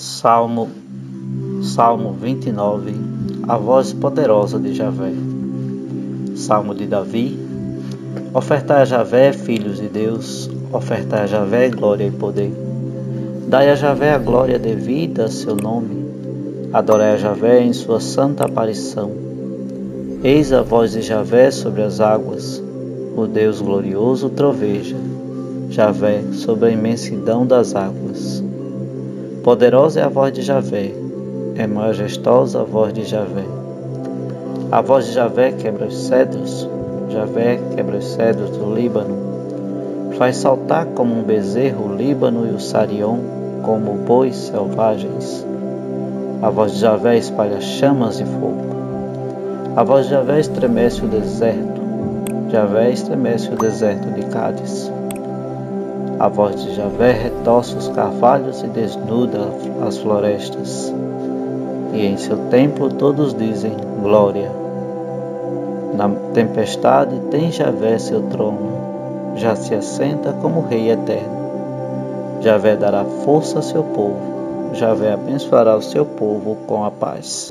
Salmo, Salmo 29 A voz poderosa de Javé. Salmo de Davi. Ofertai a Javé, filhos de Deus, ofertai a Javé glória e poder. Dai a Javé a glória devida a seu nome. Adorai a Javé em sua santa aparição. Eis a voz de Javé sobre as águas. O Deus glorioso troveja. Javé sobre a imensidão das águas. Poderosa é a voz de Javé, é majestosa a voz de Javé. A voz de Javé quebra os cedros, Javé quebra os cedros do Líbano. Faz saltar como um bezerro o Líbano e o Sarion, como bois selvagens. A voz de Javé espalha chamas e fogo. A voz de Javé estremece o deserto. Javé estremece o deserto de Cádiz. A voz de Javé retorce os carvalhos e desnuda as florestas. E em seu templo todos dizem glória. Na tempestade tem Javé seu trono, já se assenta como Rei eterno. Javé dará força ao seu povo, Javé abençoará o seu povo com a paz.